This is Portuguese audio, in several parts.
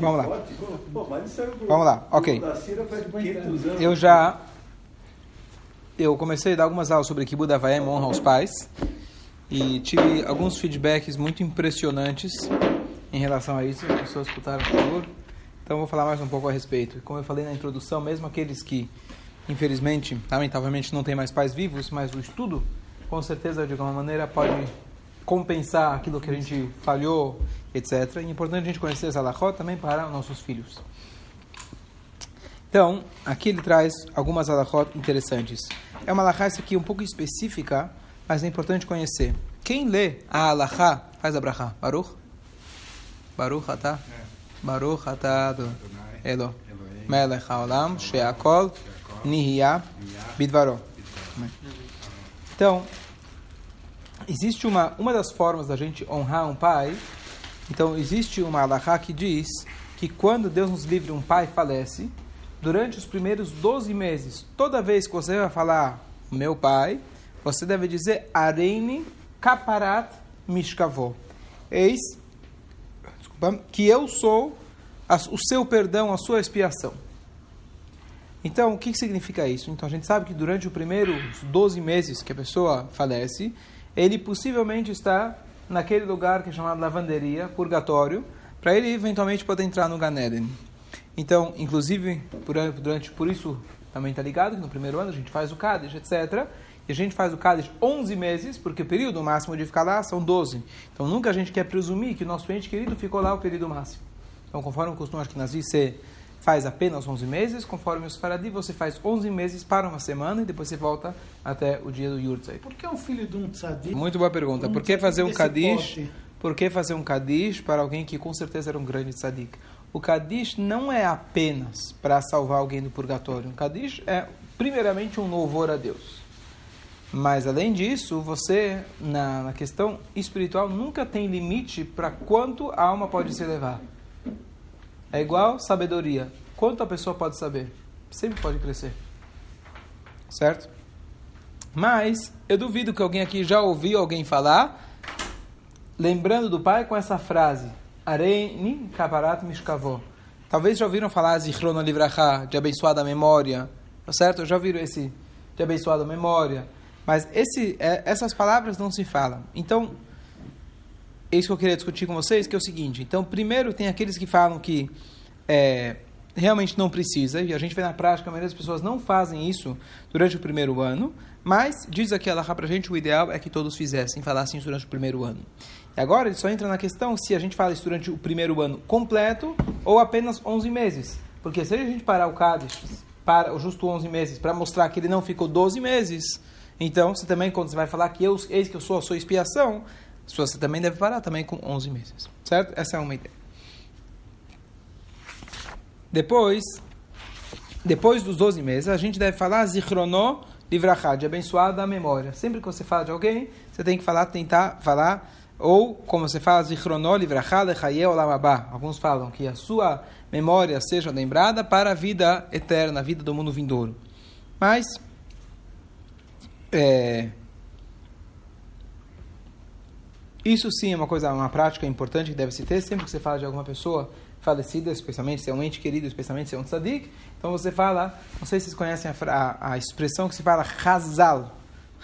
Vamos lá. Vamos lá, ok. Eu já. Eu comecei a dar algumas aulas sobre Kibbutz Havayim, honra aos pais. E tive alguns feedbacks muito impressionantes em relação a isso. As pessoas escutaram por Então vou falar mais um pouco a respeito. Como eu falei na introdução, mesmo aqueles que, infelizmente, lamentavelmente não têm mais pais vivos, mas o estudo, com certeza, de alguma maneira, pode compensar aquilo que a gente falhou, etc. É importante a gente conhecer essa alahot também para nossos filhos. Então, aqui ele traz algumas alahot interessantes. É uma alahá essa aqui um pouco específica, mas é importante conhecer. Quem lê a alahá, faz a brachá. Baruch? Baruch atah? Baruch atah Elo. Melech haolam, sheakol, nihya, bidvaro. Então, existe uma, uma das formas da gente honrar um pai. Então, existe uma alahá que diz que quando Deus nos livre, um pai falece, durante os primeiros 12 meses, toda vez que você vai falar meu pai, você deve dizer Areine Kaparat Mishkavó. Eis desculpa, que eu sou a, o seu perdão, a sua expiação. Então, o que significa isso? Então, a gente sabe que durante os primeiros 12 meses que a pessoa falece, ele possivelmente está naquele lugar que é chamado lavanderia, purgatório, para ele eventualmente poder entrar no Ganeden. Então, inclusive, por, durante, por isso também está ligado que no primeiro ano a gente faz o Kaddish, etc. E a gente faz o Kaddish 11 meses, porque o período máximo de ficar lá são 12. Então, nunca a gente quer presumir que o nosso ente querido ficou lá o período máximo. Então, conforme o costume que Nazi você faz apenas 11 meses, conforme os Faradi, você faz 11 meses para uma semana e depois você volta até o dia do Yurtzai. Por que um filho de um tzadik? Muito boa pergunta. Um Por que fazer um desse Kaddish? porte? Por que fazer um Kaddish para alguém que com certeza era um grande tzadik? O Kaddish não é apenas para salvar alguém do purgatório. O Kaddish é, primeiramente, um louvor a Deus. Mas, além disso, você, na, na questão espiritual, nunca tem limite para quanto a alma pode se elevar. É igual sabedoria. Quanto a pessoa pode saber? Sempre pode crescer. Certo? Mas, eu duvido que alguém aqui já ouviu alguém falar, lembrando do pai com essa frase: Areini kaparat mishkavó. Talvez já ouviram falar Zichrono Livracha, de abençoada memória. Tá certo? Já ouviram esse de abençoada memória. Mas esse, é, essas palavras não se falam. Então, isso que eu queria discutir com vocês, que é o seguinte. Então, primeiro tem aqueles que falam que é, realmente não precisa, e a gente vê na prática, a maioria das pessoas não fazem isso durante o primeiro ano, mas diz aqui ela para a gente, o ideal é que todos fizessem, falassem isso durante o primeiro ano. E agora ele só entra na questão se a gente fala isso durante o primeiro ano completo ou apenas 11 meses. Porque se a gente parar o Cádiz para justo 11 meses para mostrar que ele não ficou 12 meses, então você também, quando você vai falar que eu, eis que eu sou a sua expiação, você também deve parar também com 11 meses. Certo? Essa é uma ideia. Depois, depois dos 12 meses, a gente deve falar Zichrono Livrachá, de abençoada a memória. Sempre que você fala de alguém, você tem que falar, tentar falar, ou como você fala, Zichrono Livrachá Lechaye Olamabá. Alguns falam que a sua memória seja lembrada para a vida eterna, a vida do mundo vindouro. Mas, é, isso sim é uma coisa, uma prática importante que deve se ter sempre que você fala de alguma pessoa falecida, especialmente se é um ente querido, especialmente se é um tzadik. Então você fala, não sei se vocês conhecem a, a, a expressão que se fala Hazal.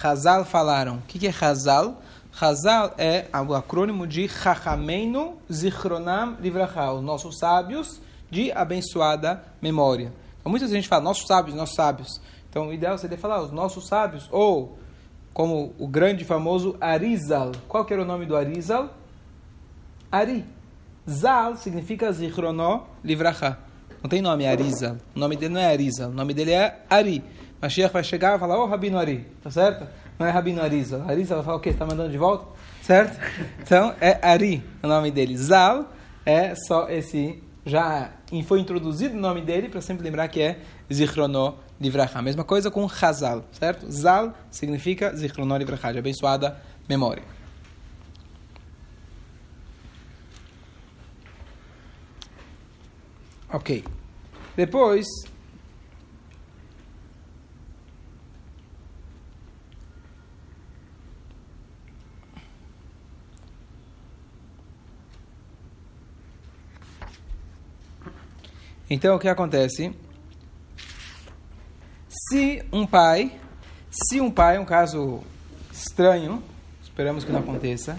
Hazal falaram. O que, que é Hazal? Hazal é o acrônimo de Chachameinu Zichronam Livracha, os nossos sábios de abençoada memória. Então muita gente fala, nossos sábios, nossos sábios. Então o ideal seria falar, os nossos sábios, ou como o grande famoso Arizal. Qual que era o nome do Arizal? Ari. Zal significa Zichrono Livracha. Não tem nome Arizal. O nome dele não é Arizal. O nome dele é Ari. Mashiach vai chegar e falar, ô Rabino Ari. Tá certo? Não é Rabino Arizal. Arizal vai falar o quê? Você está mandando de volta? Certo? Então é Ari o nome dele. Zal é só esse. Já foi introduzido o nome dele para sempre lembrar que é Zichrono Livracha. Mesma coisa com Hazal. Certo? Zal significa Zichrono Livracha, de abençoada memória. Ok. Depois. Então, o que acontece? Se um pai, se um pai, um caso estranho, esperamos que não aconteça,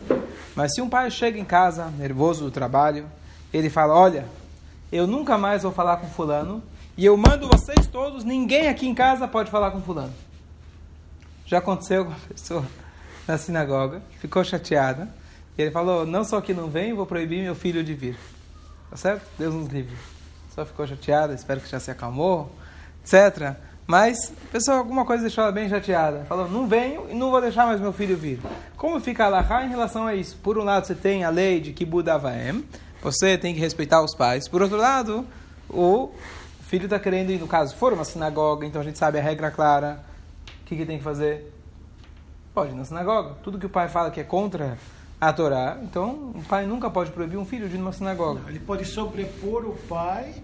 mas se um pai chega em casa, nervoso do trabalho, ele fala: Olha, eu nunca mais vou falar com Fulano, e eu mando vocês todos, ninguém aqui em casa pode falar com Fulano. Já aconteceu com uma pessoa na sinagoga, ficou chateada, e ele falou: Não só que não vem, vou proibir meu filho de vir. Tá certo? Deus nos livre. Só ficou chateada, espero que já se acalmou, etc. Mas a pessoa, alguma coisa deixou ela bem chateada. Falou, não venho e não vou deixar mais meu filho vir. Como fica a Allahá em relação a isso? Por um lado, você tem a lei de Kibud Avaem, você tem que respeitar os pais. Por outro lado, o filho está querendo ir, no caso, for uma sinagoga, então a gente sabe a regra clara. O que, que tem que fazer? Pode ir na sinagoga. Tudo que o pai fala que é contra a Torá, então o pai nunca pode proibir um filho de ir numa sinagoga. Ele pode sobrepor o pai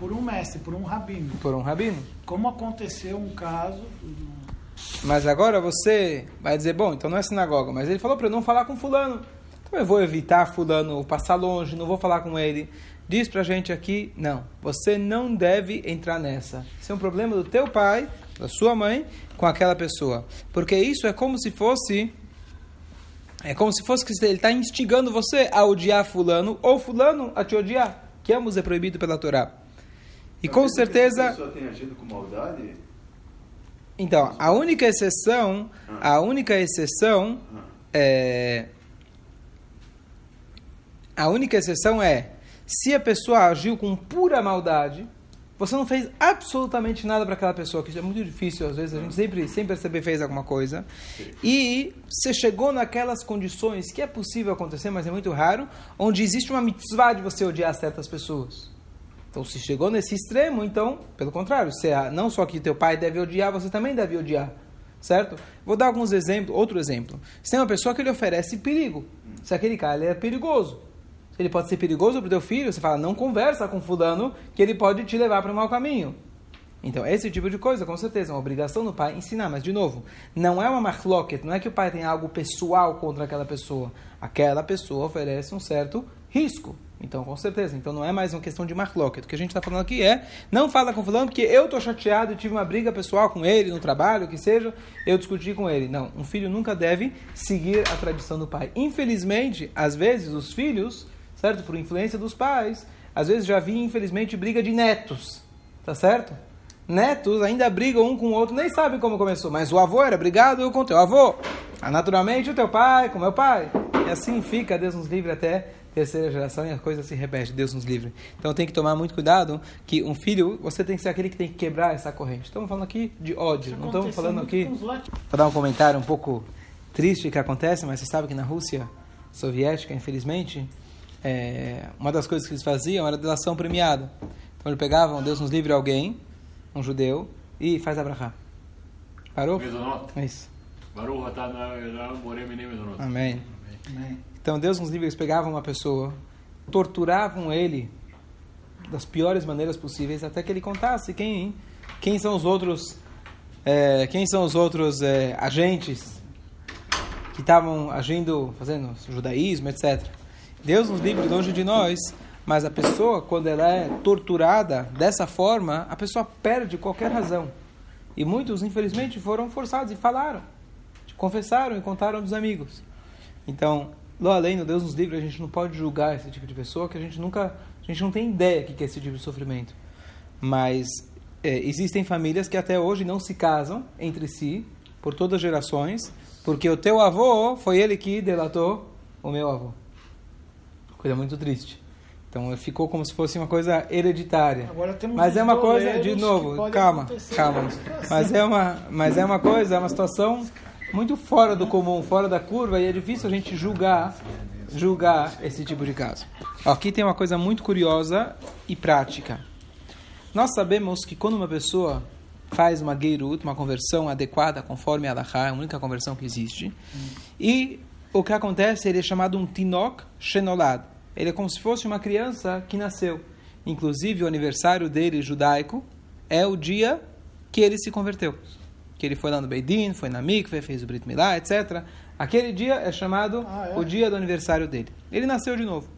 por um mestre, por um rabino. Por um rabino. Como aconteceu um caso. Mas agora você vai dizer, bom, então não é sinagoga, mas ele falou para eu não falar com fulano. Então eu vou evitar fulano, passar longe, não vou falar com ele. Diz pra gente aqui, não, você não deve entrar nessa. Isso é um problema do teu pai, da sua mãe, com aquela pessoa. Porque isso é como se fosse é como se fosse que ele está instigando você a odiar fulano ou fulano a te odiar, que ambos é proibido pela Torá. E com certeza. A pessoa tem agido com maldade? Então, a única exceção, Ah. a única exceção é a única exceção é se a pessoa agiu com pura maldade, você não fez absolutamente nada para aquela pessoa, que é muito difícil, às vezes a gente sempre, sem perceber, fez alguma coisa, e você chegou naquelas condições que é possível acontecer, mas é muito raro, onde existe uma mitzvah de você odiar certas pessoas. Então, se chegou nesse extremo, então, pelo contrário, se é, não só que teu pai deve odiar, você também deve odiar. Certo? Vou dar alguns exemplos. Outro exemplo. Se tem uma pessoa que lhe oferece perigo. Se aquele cara é perigoso. Ele pode ser perigoso para o teu filho, você fala, não conversa com fulano, que ele pode te levar para o mau caminho. Então, esse tipo de coisa, com certeza, é uma obrigação do pai ensinar. Mas, de novo, não é uma marlocket, não é que o pai tem algo pessoal contra aquela pessoa. Aquela pessoa oferece um certo risco. Então, com certeza. Então, não é mais uma questão de marlocket. O que a gente está falando aqui é, não fala com fulano porque eu estou chateado e tive uma briga pessoal com ele, no trabalho, o que seja, eu discuti com ele. Não, um filho nunca deve seguir a tradição do pai. Infelizmente, às vezes, os filhos, certo? Por influência dos pais, às vezes já vi, infelizmente, briga de netos. Tá certo? netos ainda brigam um com o outro, nem sabem como começou, mas o avô era brigado eu com o teu avô. Ah, naturalmente o teu pai com o meu pai. E assim fica, Deus nos livre até terceira geração e a coisa se repete, Deus nos livre. Então tem que tomar muito cuidado que um filho, você tem que ser aquele que tem que quebrar essa corrente. Estamos falando aqui de ódio, não estamos falando aqui para dar um comentário um pouco triste que acontece, mas você sabe que na Rússia soviética, infelizmente, é, uma das coisas que eles faziam era delação premiada. Então eles pegavam, Deus nos livre, alguém, um judeu, e faz abrahá. Parou? Mezonot. É isso. Baruch. Amém. Amém. Então Deus nos livre, eles pegavam uma pessoa, torturavam ele das piores maneiras possíveis, até que ele contasse quem, quem são os outros, é, quem são os outros é, agentes que estavam agindo, fazendo judaísmo, etc. Deus nos livre longe de nós, mas a pessoa, quando ela é torturada dessa forma, a pessoa perde qualquer razão. E muitos, infelizmente, foram forçados e falaram, confessaram e contaram dos amigos. Então, lá além Deus nos livre, a gente não pode julgar esse tipo de pessoa, que a gente nunca, a gente não tem ideia do que é esse tipo de sofrimento. Mas é, existem famílias que até hoje não se casam entre si, por todas as gerações, porque o teu avô foi ele que delatou o meu avô. Coisa muito triste. Então ficou como se fosse uma coisa hereditária. Mas é uma coisa, de novo, calma, calma. Mas é uma, mas é uma coisa, é uma situação muito fora do comum, fora da curva, e é difícil a gente julgar, julgar esse tipo de caso. Aqui tem uma coisa muito curiosa e prática. Nós sabemos que quando uma pessoa faz uma geirut, uma conversão adequada conforme a Allahá, é a única conversão que existe, e o que acontece, ele é chamado um tinok shenolad. Ele é como se fosse uma criança que nasceu. Inclusive, o aniversário dele, judaico, é o dia que ele se converteu. Que ele foi lá no Beidin, foi na mikve, fez o Brit Milá, etc. Aquele dia é chamado Ah, é? o dia do aniversário dele. Ele nasceu de novo.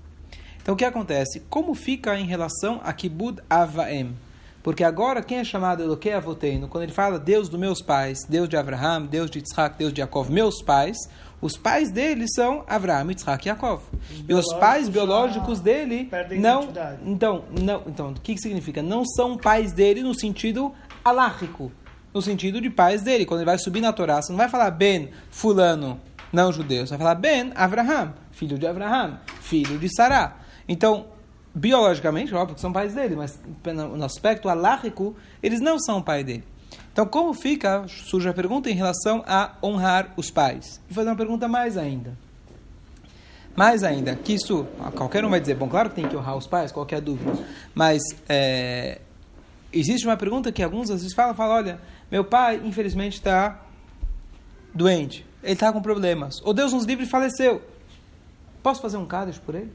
Então o que acontece? Como fica em relação a Kibud Avaem? Porque agora quem é chamado Eloquei Avoteino, quando ele fala Deus dos meus pais, Deus de Abraham, Deus de Isaac, Deus de Jacob, meus pais, os pais dele são Abraham, Isaac e Jacob. E os pais biológicos dele perdem não. identidade. Então, não, então, o que, que significa? Não são pais dele no sentido alárrico, no sentido de pais dele. Quando ele vai subir na Torá, você não vai falar Ben, fulano, não judeu. Você vai falar Ben, Abraham, filho de Abraham, filho de Sará. Então, biologicamente, óbvio que são pais dele, mas no aspecto alárrico, eles não são pai dele. Então, como fica, surge a pergunta em relação a honrar os pais. E fazer uma pergunta mais ainda. Mais ainda, que isso, qualquer um vai dizer, bom, claro que tem que honrar os pais, qualquer dúvida. Mas é, existe uma pergunta que alguns às vezes falam, falam, olha, meu pai infelizmente está doente, ele está com problemas, ou Deus nos livre e faleceu. Posso fazer um Kaddish por ele?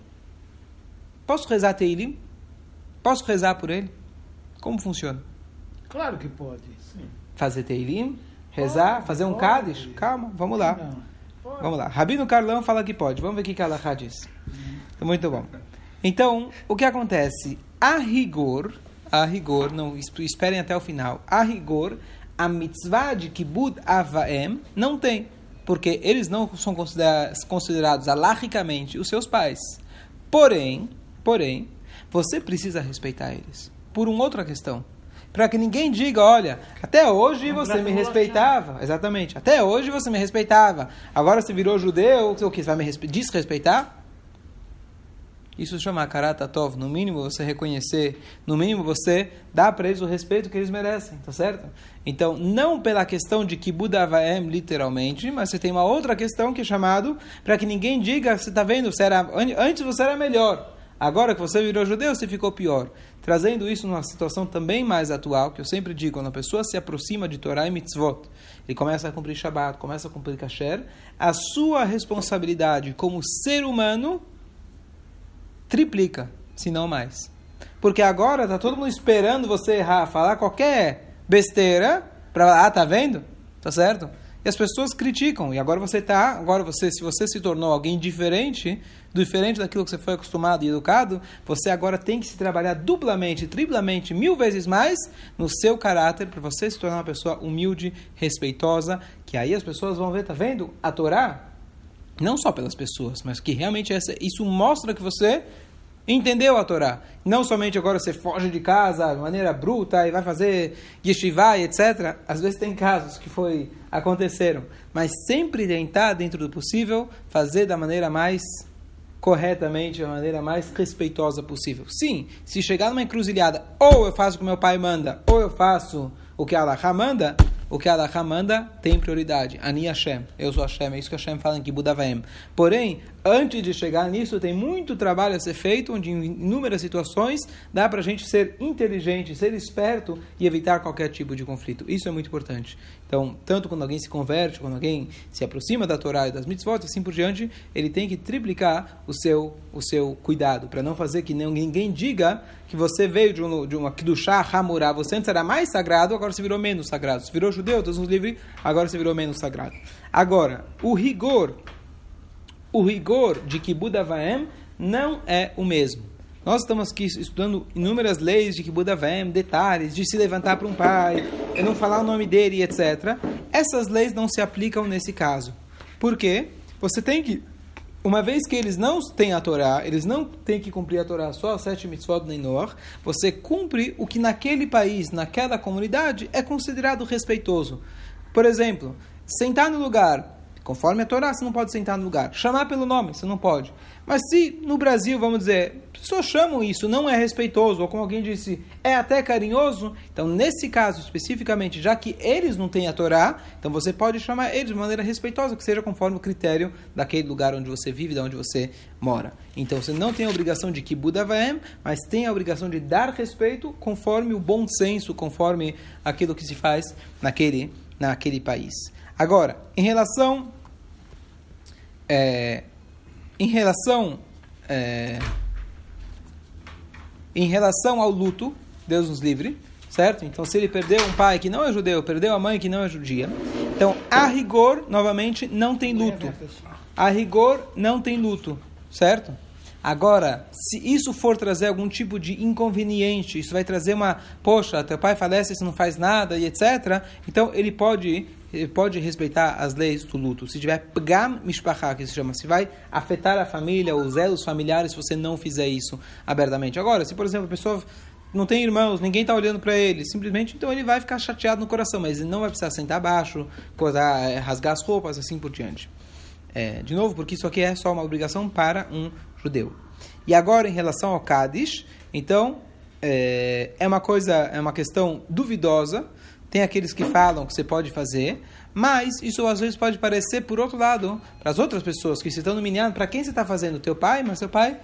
Posso rezar Teilim? Posso rezar por ele? Como funciona? Claro que pode. Sim. Fazer Teilim? Rezar? Pode, fazer um pode. Kaddish? Calma, vamos lá. Não. Vamos lá. Rabino Carlão fala que pode. Vamos ver o que que a Alahá diz. Muito bom. Então, o que acontece? A rigor, a rigor, não es- esperem até o final. A rigor, a mitzvah de Kibud Avaem não tem. Porque eles não são considera- considerados alahicamente os seus pais. Porém, porém, você precisa respeitar eles. Por uma outra questão. Para que ninguém diga, olha, até hoje você me respeitava. Exatamente. Até hoje você me respeitava. Agora você virou judeu, o que? Você vai me respe- desrespeitar? Isso se chama karatatov. No mínimo você reconhecer, no mínimo você dá para eles o respeito que eles merecem, tá certo? Então, não pela questão de Kibud Avaem, literalmente, mas você tem uma outra questão que é chamado para que ninguém diga, você está vendo, você era, an- antes você era melhor. Agora que você virou judeu, você ficou pior. Trazendo isso numa situação também mais atual, que eu sempre digo, quando a pessoa se aproxima de Torá e Mitzvot, ele começa a cumprir Shabbat, começa a cumprir Kasher, a sua responsabilidade como ser humano triplica, se não mais. Porque agora está todo mundo esperando você errar, falar qualquer besteira para ah, tá vendo? Tá certo? E as pessoas criticam. E agora você tá, agora você, se você se tornou alguém diferente, diferente daquilo que você foi acostumado e educado, você agora tem que se trabalhar duplamente, triplamente, mil vezes mais no seu caráter para você se tornar uma pessoa humilde, respeitosa, que aí as pessoas vão ver, tá vendo? A Torá não só pelas pessoas, mas que realmente essa, isso mostra que você entendeu a Torá. Não somente agora você foge de casa de maneira bruta e vai fazer yeshiva etc. Às vezes tem casos que foi aconteceram, mas sempre tentar dentro do possível fazer da maneira mais corretamente, da maneira mais respeitosa possível. Sim, se chegar numa encruzilhada, ou eu faço o que meu pai manda, ou eu faço o que Allah manda, o que Allah manda tem prioridade. Ani Hashem. Eu sou Hashem. É isso que Hashem fala em Kibudavaem. Porém, antes de chegar nisso, tem muito trabalho a ser feito, onde em inúmeras situações dá para a gente ser inteligente, ser esperto e evitar qualquer tipo de conflito. Isso é muito importante. Então, tanto quando alguém se converte, quando alguém se aproxima da Torá e das mitzvot, assim por diante, ele tem que triplicar o seu, o seu cuidado, para não fazer que ninguém diga que você veio de, um, de uma Kedushá Hamurá, você antes era mais sagrado, agora você virou menos sagrado. Você virou judeu, Deus nos livre, agora você virou menos sagrado. Agora, o rigor, o rigor de Kibud Avaem não é o mesmo. Nós estamos aqui estudando inúmeras leis de Kibud Avaem, detalhes, de se levantar para um pai, e não falar o nome dele, etc. Essas leis não se aplicam nesse caso. Por quê? Você tem que uma vez que eles não têm a Torá, eles não têm que cumprir a Torá só as sete mitzvot nem Noach, você cumpre o que naquele país, naquela comunidade, é considerado respeitoso. Por exemplo, sentar no lugar, conforme a Torá, você não pode sentar no lugar. Chamar pelo nome, você não pode. Mas se no Brasil, vamos dizer, pessoas chamam isso, não é respeitoso, ou como alguém disse, é até carinhoso, então nesse caso especificamente, já que eles não têm a Torá, então você pode chamar eles de maneira respeitosa, que seja conforme o critério daquele lugar onde você vive, de onde você mora. Então você não tem a obrigação de Avaem, mas tem a obrigação de dar respeito conforme o bom senso, conforme aquilo que se faz naquele, naquele país. Agora, em relação. É, em relação. É, em relação ao luto, Deus nos livre, certo? Então, se ele perdeu um pai que não é judeu, perdeu a mãe que não é judia, então, a rigor, novamente, não tem luto. A rigor, não tem luto, certo? Agora, se isso for trazer algum tipo de inconveniente, isso vai trazer uma, poxa, teu pai falece, você não faz nada e etc. Então ele pode pode respeitar as leis do luto. Se tiver pgam mishpachá, que se chama, se vai afetar a família, os elos familiares, se você não fizer isso abertamente. Agora, se por exemplo a pessoa não tem irmãos, ninguém está olhando para ele, simplesmente então ele vai ficar chateado no coração, mas ele não vai precisar sentar abaixo, coisar, eh, rasgar as roupas, assim por diante. É, de novo, porque isso aqui é só uma obrigação para um judeu. E agora, em relação ao Cádiz, então, é, é uma coisa, é uma questão duvidosa. Tem aqueles que falam que você pode fazer, mas isso às vezes pode parecer, por outro lado, para as outras pessoas que estão no minyan, para quem você está fazendo? Teu pai, mas seu pai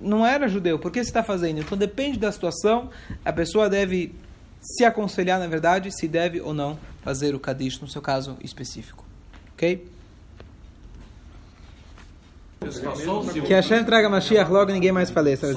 não era judeu, por que você está fazendo? Então depende da situação, a pessoa deve se aconselhar, na verdade, se deve ou não fazer o Kadish no seu caso específico. Ok? Que Hashem traga Mashiach logo ninguém mais faleça.